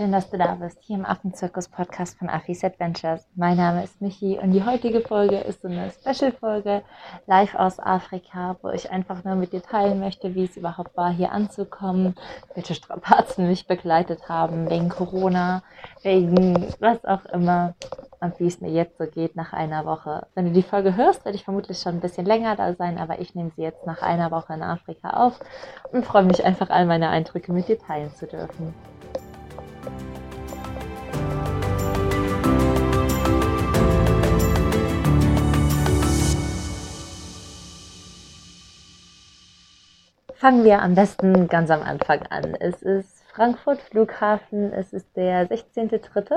Schön, dass du da bist, hier im Affenzirkus-Podcast von Affis Adventures. Mein Name ist Michi und die heutige Folge ist so eine Special-Folge live aus Afrika, wo ich einfach nur mit dir teilen möchte, wie es überhaupt war, hier anzukommen, welche Strapazen mich begleitet haben, wegen Corona, wegen was auch immer und wie es mir jetzt so geht nach einer Woche. Wenn du die Folge hörst, werde ich vermutlich schon ein bisschen länger da sein, aber ich nehme sie jetzt nach einer Woche in Afrika auf und freue mich einfach, all meine Eindrücke mit dir teilen zu dürfen. Fangen wir am besten ganz am Anfang an. Es ist Frankfurt Flughafen, es ist der 16.3.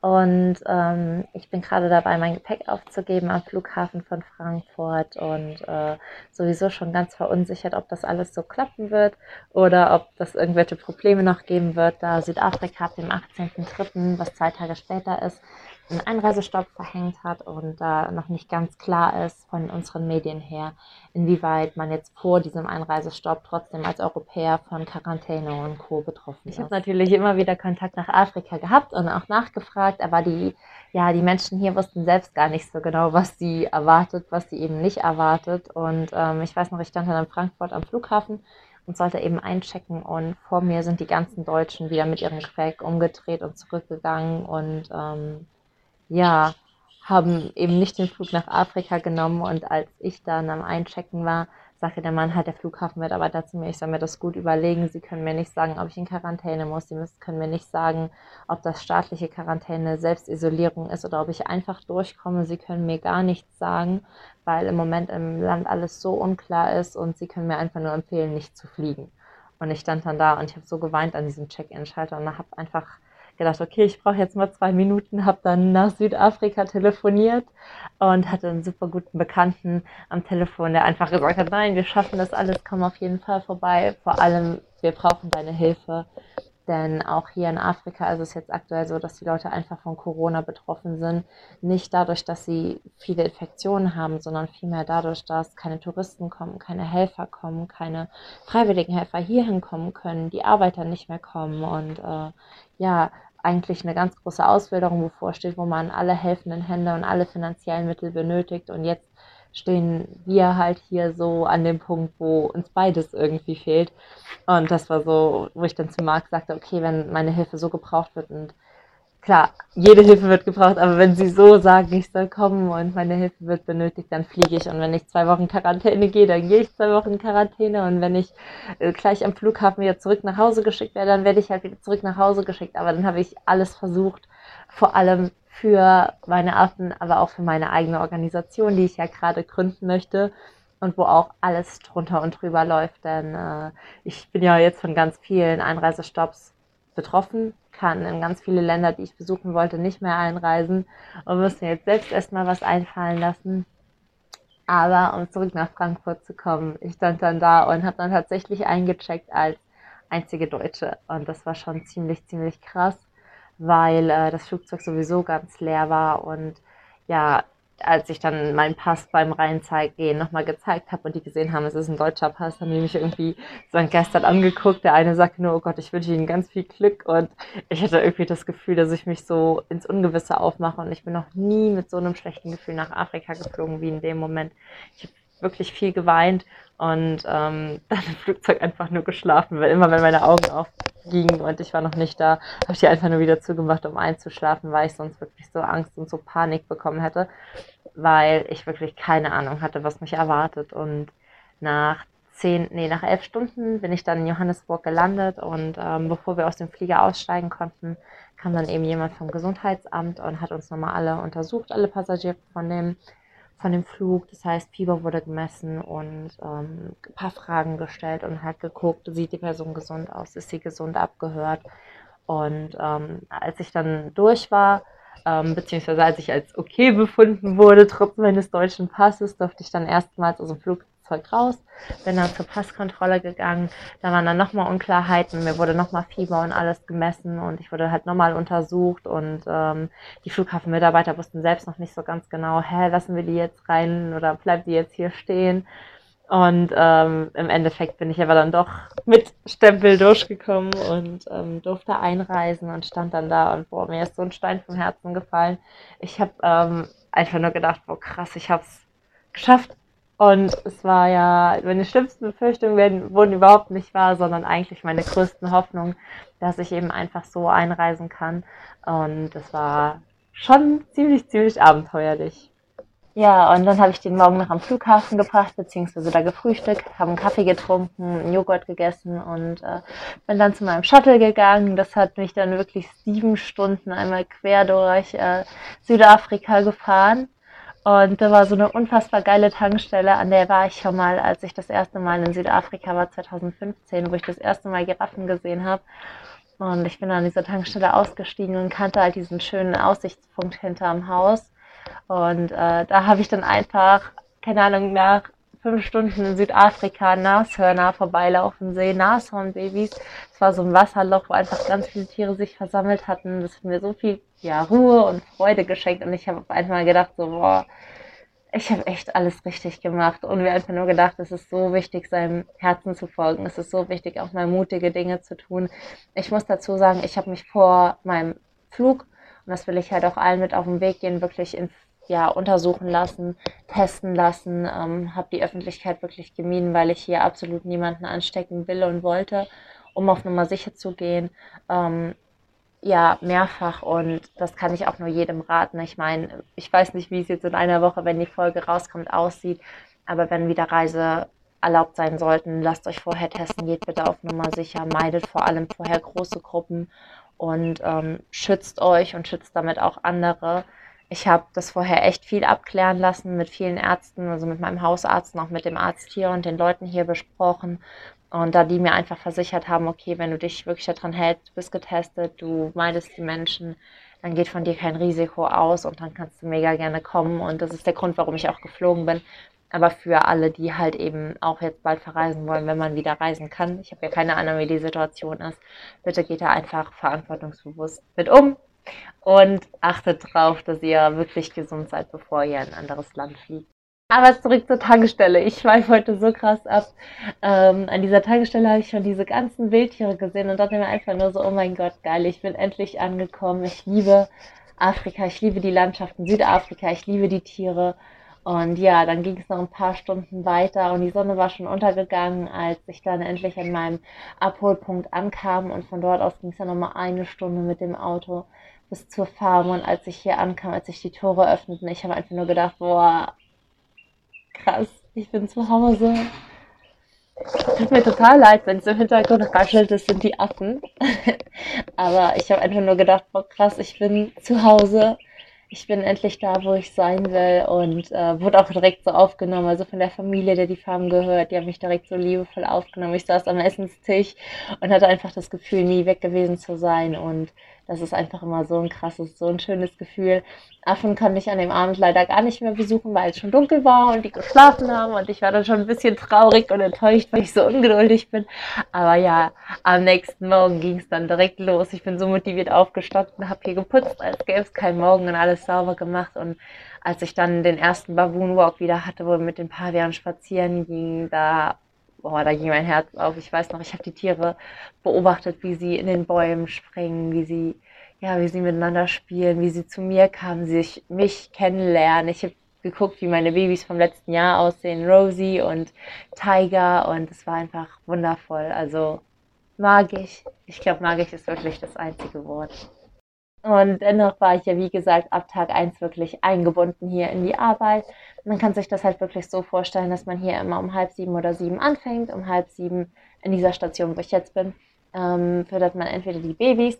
Und ähm, ich bin gerade dabei, mein Gepäck aufzugeben am Flughafen von Frankfurt und äh, sowieso schon ganz verunsichert, ob das alles so klappen wird oder ob das irgendwelche Probleme noch geben wird, da Südafrika ab dem 18.3., was zwei Tage später ist, einen Einreisestopp verhängt hat und da noch nicht ganz klar ist von unseren Medien her, inwieweit man jetzt vor diesem Einreisestopp trotzdem als Europäer von Quarantäne und Co. betroffen ist. Ich habe natürlich immer wieder Kontakt nach Afrika gehabt und auch nachgefragt, aber die, ja, die Menschen hier wussten selbst gar nicht so genau, was sie erwartet, was sie eben nicht erwartet. Und ähm, ich weiß noch, ich stand dann in Frankfurt am Flughafen und sollte eben einchecken und vor mir sind die ganzen Deutschen wieder mit ihrem Gepäck umgedreht und zurückgegangen und ähm, ja, haben eben nicht den Flug nach Afrika genommen und als ich dann am Einchecken war, sagte der Mann halt, der Flughafenmitarbeiter zu mir, ich soll mir das gut überlegen. Sie können mir nicht sagen, ob ich in Quarantäne muss. Sie können mir nicht sagen, ob das staatliche Quarantäne Selbstisolierung ist oder ob ich einfach durchkomme. Sie können mir gar nichts sagen, weil im Moment im Land alles so unklar ist und Sie können mir einfach nur empfehlen, nicht zu fliegen. Und ich stand dann da und ich habe so geweint an diesem Check-in-Schalter und habe einfach gedacht, okay, ich brauche jetzt mal zwei Minuten, habe dann nach Südafrika telefoniert und hatte einen super guten Bekannten am Telefon, der einfach gesagt hat, nein, wir schaffen das alles, komm auf jeden Fall vorbei. Vor allem, wir brauchen deine Hilfe. Denn auch hier in Afrika ist es jetzt aktuell so, dass die Leute einfach von Corona betroffen sind. Nicht dadurch, dass sie viele Infektionen haben, sondern vielmehr dadurch, dass keine Touristen kommen, keine Helfer kommen, keine freiwilligen Helfer hierhin kommen können, die Arbeiter nicht mehr kommen und äh, ja, eigentlich eine ganz große Auswilderung bevorsteht, wo man alle helfenden Hände und alle finanziellen Mittel benötigt. Und jetzt stehen wir halt hier so an dem Punkt, wo uns beides irgendwie fehlt. Und das war so, wo ich dann zu Marc sagte, okay, wenn meine Hilfe so gebraucht wird und klar, jede Hilfe wird gebraucht, aber wenn sie so sagen, ich soll kommen und meine Hilfe wird benötigt, dann fliege ich. Und wenn ich zwei Wochen Quarantäne gehe, dann gehe ich zwei Wochen Quarantäne. Und wenn ich äh, gleich am Flughafen wieder zurück nach Hause geschickt werde, dann werde ich halt wieder zurück nach Hause geschickt. Aber dann habe ich alles versucht, vor allem für meine Affen, aber auch für meine eigene Organisation, die ich ja gerade gründen möchte und wo auch alles drunter und drüber läuft. Denn äh, ich bin ja jetzt von ganz vielen Einreisestopps betroffen, kann in ganz viele Länder, die ich besuchen wollte, nicht mehr einreisen und muss mir jetzt selbst erstmal was einfallen lassen. Aber um zurück nach Frankfurt zu kommen, ich stand dann da und habe dann tatsächlich eingecheckt als einzige Deutsche. Und das war schon ziemlich, ziemlich krass, weil äh, das Flugzeug sowieso ganz leer war und ja, als ich dann meinen Pass beim Reinzeigehen nochmal gezeigt habe und die gesehen haben, es ist ein deutscher Pass, haben die mich irgendwie so entgeistert angeguckt. Der eine sagte nur, oh Gott, ich wünsche Ihnen ganz viel Glück. Und ich hatte irgendwie das Gefühl, dass ich mich so ins Ungewisse aufmache. Und ich bin noch nie mit so einem schlechten Gefühl nach Afrika geflogen wie in dem Moment. Ich habe wirklich viel geweint und ähm, dann im Flugzeug einfach nur geschlafen, weil immer wenn meine Augen aufgingen und ich war noch nicht da, habe ich die einfach nur wieder zugemacht, um einzuschlafen, weil ich sonst wirklich so Angst und so Panik bekommen hätte, weil ich wirklich keine Ahnung hatte, was mich erwartet. Und nach zehn, nee, nach elf Stunden bin ich dann in Johannesburg gelandet und ähm, bevor wir aus dem Flieger aussteigen konnten, kam dann eben jemand vom Gesundheitsamt und hat uns nochmal alle untersucht, alle Passagiere von dem von dem Flug. Das heißt, Fieber wurde gemessen und ähm, ein paar Fragen gestellt und halt geguckt, sieht die Person gesund aus, ist sie gesund abgehört. Und ähm, als ich dann durch war, ähm, beziehungsweise als ich als okay befunden wurde, trotz meines deutschen Passes, durfte ich dann erstmals aus dem Flug Flugzeug raus, bin dann zur Passkontrolle gegangen. Da waren dann nochmal Unklarheiten. Mir wurde nochmal Fieber und alles gemessen und ich wurde halt nochmal untersucht und ähm, die Flughafenmitarbeiter wussten selbst noch nicht so ganz genau, hä, lassen wir die jetzt rein oder bleibt die jetzt hier stehen? Und ähm, im Endeffekt bin ich aber dann doch mit Stempel durchgekommen und ähm, durfte einreisen und stand dann da und boah, mir ist so ein Stein vom Herzen gefallen. Ich habe ähm, einfach nur gedacht, boah krass, ich habe es geschafft. Und es war ja, meine schlimmsten Befürchtungen werden, wurden überhaupt nicht wahr, sondern eigentlich meine größten Hoffnungen, dass ich eben einfach so einreisen kann. Und es war schon ziemlich, ziemlich abenteuerlich. Ja, und dann habe ich den Morgen noch am Flughafen gebracht, beziehungsweise da gefrühstückt, habe einen Kaffee getrunken, einen Joghurt gegessen und äh, bin dann zu meinem Shuttle gegangen. Das hat mich dann wirklich sieben Stunden einmal quer durch äh, Südafrika gefahren. Und da war so eine unfassbar geile Tankstelle, an der war ich schon mal, als ich das erste Mal in Südafrika war, 2015, wo ich das erste Mal Giraffen gesehen habe. Und ich bin an dieser Tankstelle ausgestiegen und kannte halt diesen schönen Aussichtspunkt hinterm Haus und äh, da habe ich dann einfach, keine Ahnung, nach fünf Stunden in Südafrika Nashörner vorbeilaufen sehen, Nashornbabys. Es war so ein Wasserloch, wo einfach ganz viele Tiere sich versammelt hatten. Das hat mir so viel ja, Ruhe und Freude geschenkt. Und ich habe auf einmal gedacht, so, boah, ich habe echt alles richtig gemacht. Und mir einfach nur gedacht, es ist so wichtig, seinem Herzen zu folgen. Es ist so wichtig, auch mal mutige Dinge zu tun. Ich muss dazu sagen, ich habe mich vor meinem Flug und das will ich halt auch allen mit auf den Weg gehen, wirklich in, ja, untersuchen lassen, testen lassen. Ähm, habe die Öffentlichkeit wirklich gemieden, weil ich hier absolut niemanden anstecken will und wollte, um auf Nummer sicher zu gehen. Ähm, ja, mehrfach und das kann ich auch nur jedem raten. Ich meine, ich weiß nicht, wie es jetzt in einer Woche, wenn die Folge rauskommt, aussieht, aber wenn wieder Reise erlaubt sein sollten, lasst euch vorher testen, geht bitte auf Nummer sicher, meidet vor allem vorher große Gruppen und ähm, schützt euch und schützt damit auch andere. Ich habe das vorher echt viel abklären lassen mit vielen Ärzten, also mit meinem Hausarzt, auch mit dem Arzt hier und den Leuten hier besprochen. Und da die mir einfach versichert haben, okay, wenn du dich wirklich daran hältst, du bist getestet, du meidest die Menschen, dann geht von dir kein Risiko aus und dann kannst du mega gerne kommen. Und das ist der Grund, warum ich auch geflogen bin, aber für alle, die halt eben auch jetzt bald verreisen wollen, wenn man wieder reisen kann, ich habe ja keine Ahnung, wie die Situation ist, bitte geht da einfach verantwortungsbewusst mit um und achtet drauf, dass ihr wirklich gesund seid, bevor ihr in ein anderes Land fliegt. Aber zurück zur Tankstelle. Ich schweife heute so krass ab. Ähm, an dieser Tankstelle habe ich schon diese ganzen Wildtiere gesehen und dachte mir einfach nur so, oh mein Gott, geil, ich bin endlich angekommen. Ich liebe Afrika, ich liebe die Landschaften Südafrika, ich liebe die Tiere. Und ja, dann ging es noch ein paar Stunden weiter und die Sonne war schon untergegangen, als ich dann endlich an meinem Abholpunkt ankam. Und von dort aus ging es dann nochmal eine Stunde mit dem Auto bis zur Farm. Und als ich hier ankam, als sich die Tore öffneten, ich habe einfach nur gedacht, boah, krass, ich bin zu Hause. Tut mir total leid, wenn es im Hintergrund raschelt, das sind die Affen. Aber ich habe einfach nur gedacht, boah, krass, ich bin zu Hause ich bin endlich da, wo ich sein will und äh, wurde auch direkt so aufgenommen. Also von der Familie, der die Farm gehört, die haben mich direkt so liebevoll aufgenommen. Ich saß am Essenstisch und hatte einfach das Gefühl, nie weg gewesen zu sein und das ist einfach immer so ein krasses, so ein schönes Gefühl. Affen konnte ich an dem Abend leider gar nicht mehr besuchen, weil es schon dunkel war und die geschlafen haben und ich war dann schon ein bisschen traurig und enttäuscht, weil ich so ungeduldig bin. Aber ja, am nächsten Morgen ging es dann direkt los. Ich bin so motiviert aufgestanden, habe hier geputzt, als gäbe es keinen Morgen und alles sauber gemacht und als ich dann den ersten Baboon Walk wieder hatte, wo wir mit den Pavianen spazieren gingen, da boah, da ging mein Herz auf. Ich weiß noch, ich habe die Tiere beobachtet, wie sie in den Bäumen springen, wie sie, ja, wie sie miteinander spielen, wie sie zu mir kamen, sich mich kennenlernen. Ich habe geguckt, wie meine Babys vom letzten Jahr aussehen, Rosie und Tiger, und es war einfach wundervoll. Also magisch. Ich glaube, magisch ist wirklich das einzige Wort. Und dennoch war ich ja, wie gesagt, ab Tag 1 wirklich eingebunden hier in die Arbeit. Man kann sich das halt wirklich so vorstellen, dass man hier immer um halb sieben oder sieben anfängt. Um halb sieben in dieser Station, wo ich jetzt bin, ähm, fördert man entweder die Babys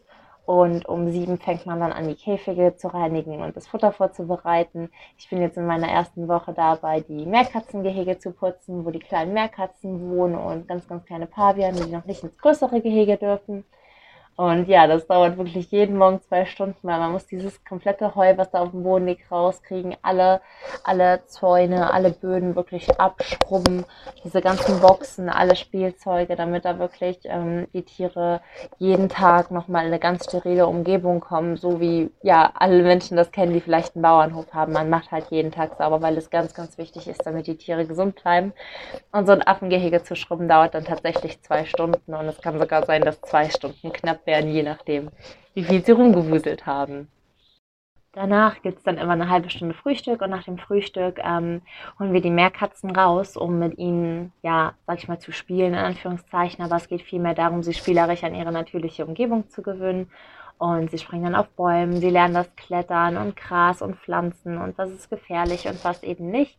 und um sieben fängt man dann an, die Käfige zu reinigen und das Futter vorzubereiten. Ich bin jetzt in meiner ersten Woche dabei, die Meerkatzengehege zu putzen, wo die kleinen Meerkatzen wohnen und ganz, ganz kleine Paviane, die noch nicht ins größere Gehege dürfen. Und ja, das dauert wirklich jeden Morgen zwei Stunden, weil man muss dieses komplette Heu, was da auf dem Boden liegt, rauskriegen, alle, alle Zäune, alle Böden wirklich abschrubben, diese ganzen Boxen, alle Spielzeuge, damit da wirklich ähm, die Tiere jeden Tag nochmal in eine ganz sterile Umgebung kommen, so wie ja alle Menschen das kennen, die vielleicht einen Bauernhof haben. Man macht halt jeden Tag sauber, weil es ganz, ganz wichtig ist, damit die Tiere gesund bleiben. Und so ein Affengehege zu schrubben dauert dann tatsächlich zwei Stunden und es kann sogar sein, dass zwei Stunden knapp werden werden, je nachdem, wie viel sie rumgewuselt haben. Danach gibt es dann immer eine halbe Stunde Frühstück und nach dem Frühstück ähm, holen wir die Meerkatzen raus, um mit ihnen, ja, sag ich mal, zu spielen, in Anführungszeichen. Aber es geht vielmehr darum, sie spielerisch an ihre natürliche Umgebung zu gewöhnen. Und sie springen dann auf Bäumen, sie lernen das Klettern und Gras und Pflanzen und was ist gefährlich und was eben nicht.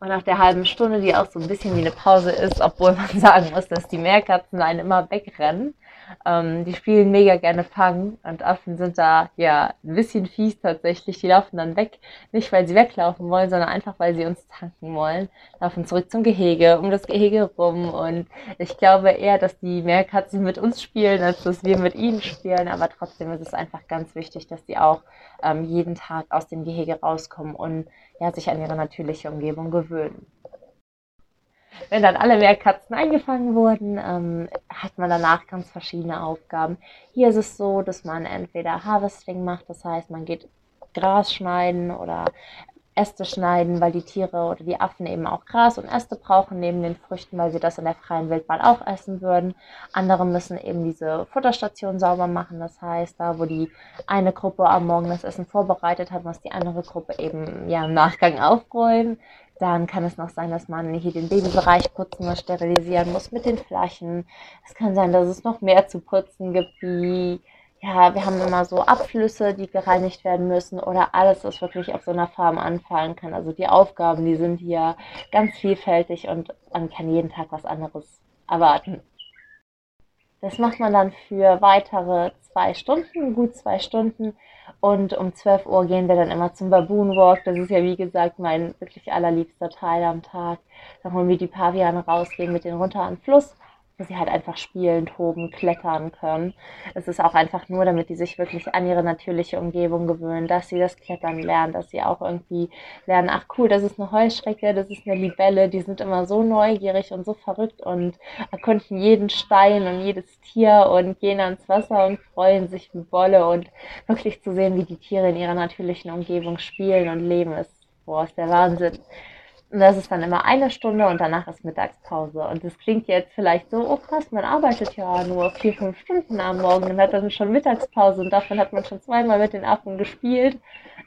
Und nach der halben Stunde, die auch so ein bisschen wie eine Pause ist, obwohl man sagen muss, dass die Meerkatzen einen immer wegrennen, ähm, die spielen mega gerne Fang und Affen sind da ja ein bisschen fies tatsächlich. Die laufen dann weg, nicht weil sie weglaufen wollen, sondern einfach weil sie uns tanken wollen. Laufen zurück zum Gehege, um das Gehege rum und ich glaube eher, dass die Meerkatzen mit uns spielen, als dass wir mit ihnen spielen. Aber trotzdem ist es einfach ganz wichtig, dass die auch ähm, jeden Tag aus dem Gehege rauskommen und ja, sich an ihre natürliche Umgebung gewöhnen. Wenn dann alle Meerkatzen eingefangen wurden, ähm, hat man danach ganz verschiedene Aufgaben. Hier ist es so, dass man entweder Harvesting macht, das heißt, man geht Gras schneiden oder Äste schneiden, weil die Tiere oder die Affen eben auch Gras und Äste brauchen neben den Früchten, weil sie das in der freien Wildbahn auch essen würden. Andere müssen eben diese Futterstation sauber machen, das heißt, da wo die eine Gruppe am Morgen das Essen vorbereitet hat, muss die andere Gruppe eben ja im Nachgang aufräumen. Dann kann es noch sein, dass man hier den Babybereich putzen muss, sterilisieren muss mit den Flaschen. Es kann sein, dass es noch mehr zu putzen gibt, wie ja, wir haben immer so Abflüsse, die gereinigt werden müssen oder alles, was wirklich auf so einer Farm anfallen kann. Also die Aufgaben, die sind hier ganz vielfältig und man kann jeden Tag was anderes erwarten. Das macht man dann für weitere zwei Stunden, gut zwei Stunden. Und um 12 Uhr gehen wir dann immer zum Baboon Walk. Das ist ja, wie gesagt, mein wirklich allerliebster Teil am Tag. Dann holen wir die Paviane raus, gehen mit denen runter an den Fluss dass sie halt einfach spielen, toben, klettern können. Es ist auch einfach nur, damit die sich wirklich an ihre natürliche Umgebung gewöhnen, dass sie das Klettern lernen, dass sie auch irgendwie lernen, ach cool, das ist eine Heuschrecke, das ist eine Libelle, die sind immer so neugierig und so verrückt und erkunden jeden Stein und jedes Tier und gehen ans Wasser und freuen sich wie Bolle und wirklich zu sehen, wie die Tiere in ihrer natürlichen Umgebung spielen und leben, ist, boah, ist der Wahnsinn. Und das ist dann immer eine Stunde und danach ist Mittagspause. Und das klingt jetzt vielleicht so, oh krass, man arbeitet ja nur vier, fünf Stunden am Morgen und hat dann schon Mittagspause und davon hat man schon zweimal mit den Affen gespielt.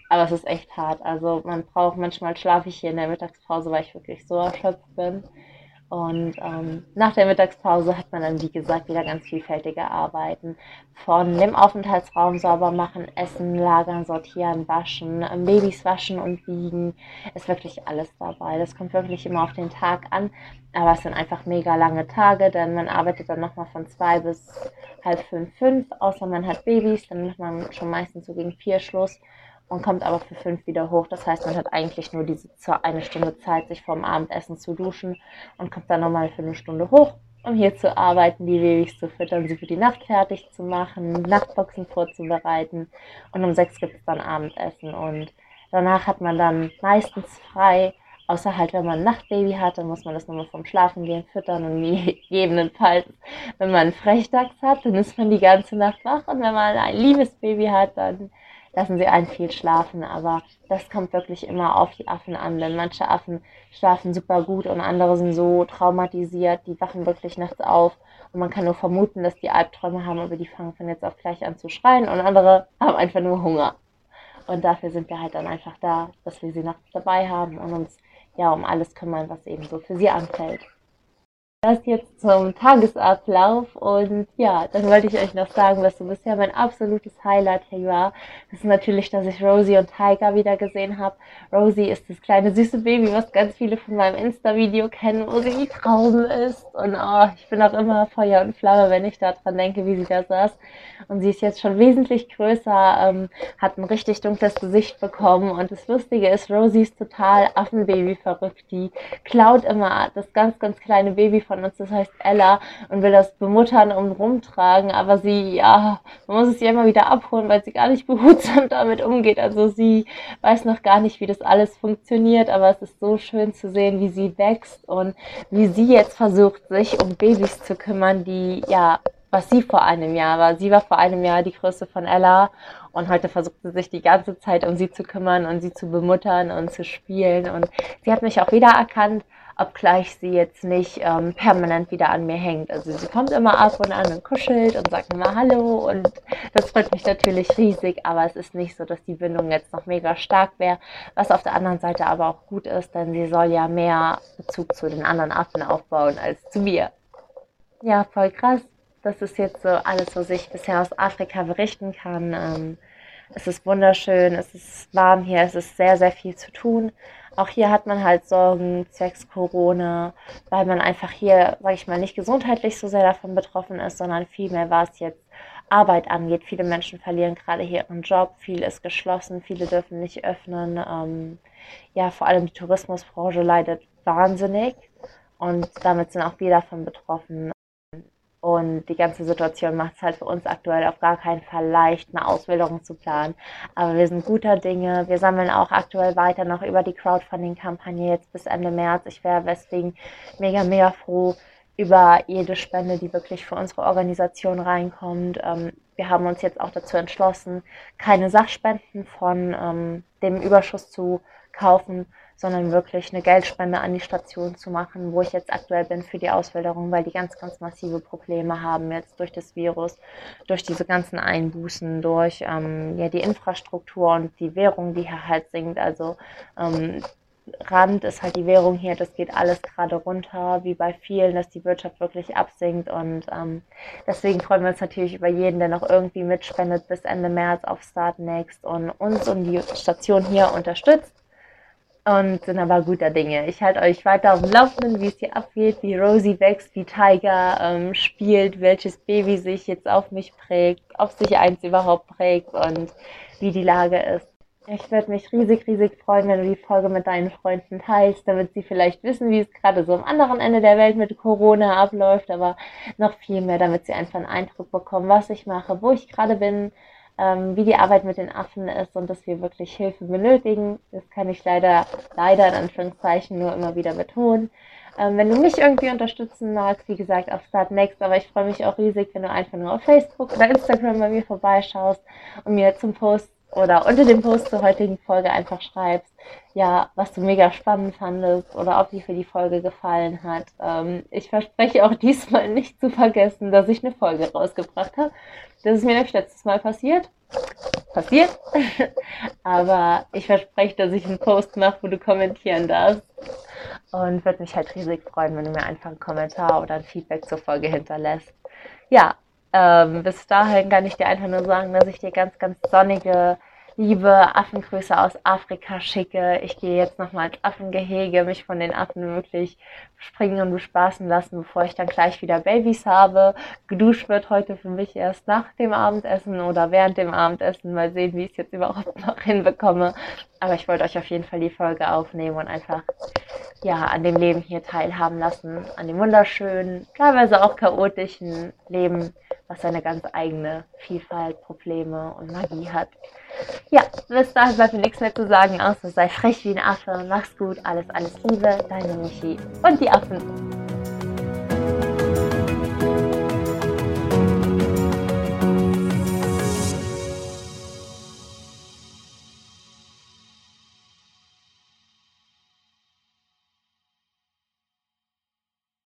Aber es ist echt hart. Also man braucht, manchmal schlafe ich hier in der Mittagspause, weil ich wirklich so erschöpft bin. Und ähm, nach der Mittagspause hat man dann, wie gesagt, wieder ganz vielfältige Arbeiten. Von dem Aufenthaltsraum sauber machen, essen, lagern, sortieren, waschen, Babys waschen und wiegen. Ist wirklich alles dabei. Das kommt wirklich immer auf den Tag an. Aber es sind einfach mega lange Tage, denn man arbeitet dann nochmal von zwei bis halb fünf, fünf. Außer man hat Babys, dann macht man schon meistens so gegen vier Schluss und kommt aber für fünf wieder hoch. Das heißt, man hat eigentlich nur diese eine Stunde Zeit, sich vorm Abendessen zu duschen und kommt dann nochmal für eine Stunde hoch, um hier zu arbeiten, die Babys zu füttern, sie für die Nacht fertig zu machen, Nachtboxen vorzubereiten. Und um sechs gibt es dann Abendessen. Und danach hat man dann meistens frei, außer halt, wenn man ein Nachtbaby hat, dann muss man das nochmal vom Schlafen gehen füttern und gegebenenfalls, wenn man einen Frechdachs hat, dann ist man die ganze Nacht wach. Und wenn man ein liebes Baby hat, dann lassen sie einen viel schlafen, aber das kommt wirklich immer auf die Affen an, denn manche Affen schlafen super gut und andere sind so traumatisiert, die wachen wirklich nachts auf und man kann nur vermuten, dass die Albträume haben, aber die fangen von jetzt auf gleich an zu schreien und andere haben einfach nur Hunger. Und dafür sind wir halt dann einfach da, dass wir sie nachts dabei haben und uns ja um alles kümmern, was eben so für sie anfällt. Das jetzt zum Tagesablauf und ja, dann wollte ich euch noch sagen, was so bisher mein absolutes Highlight hier war. Das ist natürlich, dass ich Rosie und Tiger wieder gesehen habe. Rosie ist das kleine süße Baby, was ganz viele von meinem Insta-Video kennen, wo sie wie Traum ist. Und oh, ich bin auch immer Feuer und Flamme, wenn ich daran denke, wie sie da saß. Und sie ist jetzt schon wesentlich größer, ähm, hat ein richtig dunkles Gesicht bekommen. Und das Lustige ist, Rosie ist total Affenbaby verrückt. Die klaut immer das ganz, ganz kleine Baby von von uns, das heißt Ella, und will das bemuttern und rumtragen, aber sie, ja, man muss es ihr immer wieder abholen, weil sie gar nicht behutsam damit umgeht. Also sie weiß noch gar nicht, wie das alles funktioniert, aber es ist so schön zu sehen, wie sie wächst und wie sie jetzt versucht, sich um Babys zu kümmern, die ja was sie vor einem Jahr war. Sie war vor einem Jahr die Größe von Ella und heute versucht sie sich die ganze Zeit um sie zu kümmern und sie zu bemuttern und zu spielen. Und sie hat mich auch wieder erkannt, obgleich sie jetzt nicht ähm, permanent wieder an mir hängt. Also sie kommt immer ab und an und kuschelt und sagt immer Hallo und das freut mich natürlich riesig, aber es ist nicht so, dass die Bindung jetzt noch mega stark wäre, was auf der anderen Seite aber auch gut ist, denn sie soll ja mehr Bezug zu den anderen Affen aufbauen als zu mir. Ja, voll krass. Das ist jetzt so alles, was ich bisher aus Afrika berichten kann. Ähm, es ist wunderschön, es ist warm hier, es ist sehr, sehr viel zu tun. Auch hier hat man halt Sorgen zwecks Corona, weil man einfach hier, sage ich mal, nicht gesundheitlich so sehr davon betroffen ist, sondern vielmehr was jetzt Arbeit angeht. Viele Menschen verlieren gerade hier ihren Job, viel ist geschlossen, viele dürfen nicht öffnen. Ähm, ja, vor allem die Tourismusbranche leidet wahnsinnig und damit sind auch wir davon betroffen. Und die ganze Situation macht es halt für uns aktuell auf gar keinen Fall leicht, eine Ausbildung zu planen. Aber wir sind guter Dinge. Wir sammeln auch aktuell weiter noch über die Crowdfunding-Kampagne jetzt bis Ende März. Ich wäre deswegen mega, mega froh über jede Spende, die wirklich für unsere Organisation reinkommt. Ähm, wir haben uns jetzt auch dazu entschlossen, keine Sachspenden von ähm, dem Überschuss zu kaufen, sondern wirklich eine Geldspende an die Station zu machen, wo ich jetzt aktuell bin für die Auswilderung, weil die ganz, ganz massive Probleme haben jetzt durch das Virus, durch diese ganzen Einbußen, durch ähm, ja, die Infrastruktur und die Währung, die hier halt sinkt. Also ähm, Rand ist halt die Währung hier, das geht alles gerade runter, wie bei vielen, dass die Wirtschaft wirklich absinkt. Und ähm, deswegen freuen wir uns natürlich über jeden, der noch irgendwie mitspendet bis Ende März auf Start Next und uns und die Station hier unterstützt und sind aber guter Dinge. Ich halte euch weiter auf dem Laufenden, wie es hier abgeht, wie Rosie wächst, wie Tiger ähm, spielt, welches Baby sich jetzt auf mich prägt, ob sich eins überhaupt prägt und wie die Lage ist. Ich würde mich riesig, riesig freuen, wenn du die Folge mit deinen Freunden teilst, damit sie vielleicht wissen, wie es gerade so am anderen Ende der Welt mit Corona abläuft, aber noch viel mehr, damit sie einfach einen Eindruck bekommen, was ich mache, wo ich gerade bin, ähm, wie die Arbeit mit den Affen ist und dass wir wirklich Hilfe benötigen. Das kann ich leider, leider in Anführungszeichen nur immer wieder betonen. Ähm, wenn du mich irgendwie unterstützen magst, wie gesagt, auf Start Next, aber ich freue mich auch riesig, wenn du einfach nur auf Facebook oder Instagram bei mir vorbeischaust und mir zum Post oder unter dem Post zur heutigen Folge einfach schreibst, ja, was du mega spannend fandest oder ob dir für die Folge gefallen hat. Ähm, ich verspreche auch diesmal nicht zu vergessen, dass ich eine Folge rausgebracht habe. Das ist mir nämlich letztes Mal passiert. Passiert. Aber ich verspreche, dass ich einen Post mache, wo du kommentieren darfst. Und würde mich halt riesig freuen, wenn du mir einfach einen Kommentar oder ein Feedback zur Folge hinterlässt. Ja, ähm, bis dahin kann ich dir einfach nur sagen, dass ich dir ganz, ganz sonnige, liebe Affengrüße aus Afrika schicke. Ich gehe jetzt nochmal ins Affengehege, mich von den Affen wirklich springen und bespaßen lassen, bevor ich dann gleich wieder Babys habe. Geduscht wird heute für mich erst nach dem Abendessen oder während dem Abendessen. Mal sehen, wie ich es jetzt überhaupt noch hinbekomme. Aber ich wollte euch auf jeden Fall die Folge aufnehmen und einfach ja, an dem Leben hier teilhaben lassen, an dem wunderschönen, teilweise auch chaotischen Leben, was seine ganz eigene Vielfalt, Probleme und Magie hat. Ja, bis dahin bleibt mir nichts mehr zu sagen, außer sei frech wie ein Affe, mach's gut, alles, alles Liebe, deine Michi und die Affen.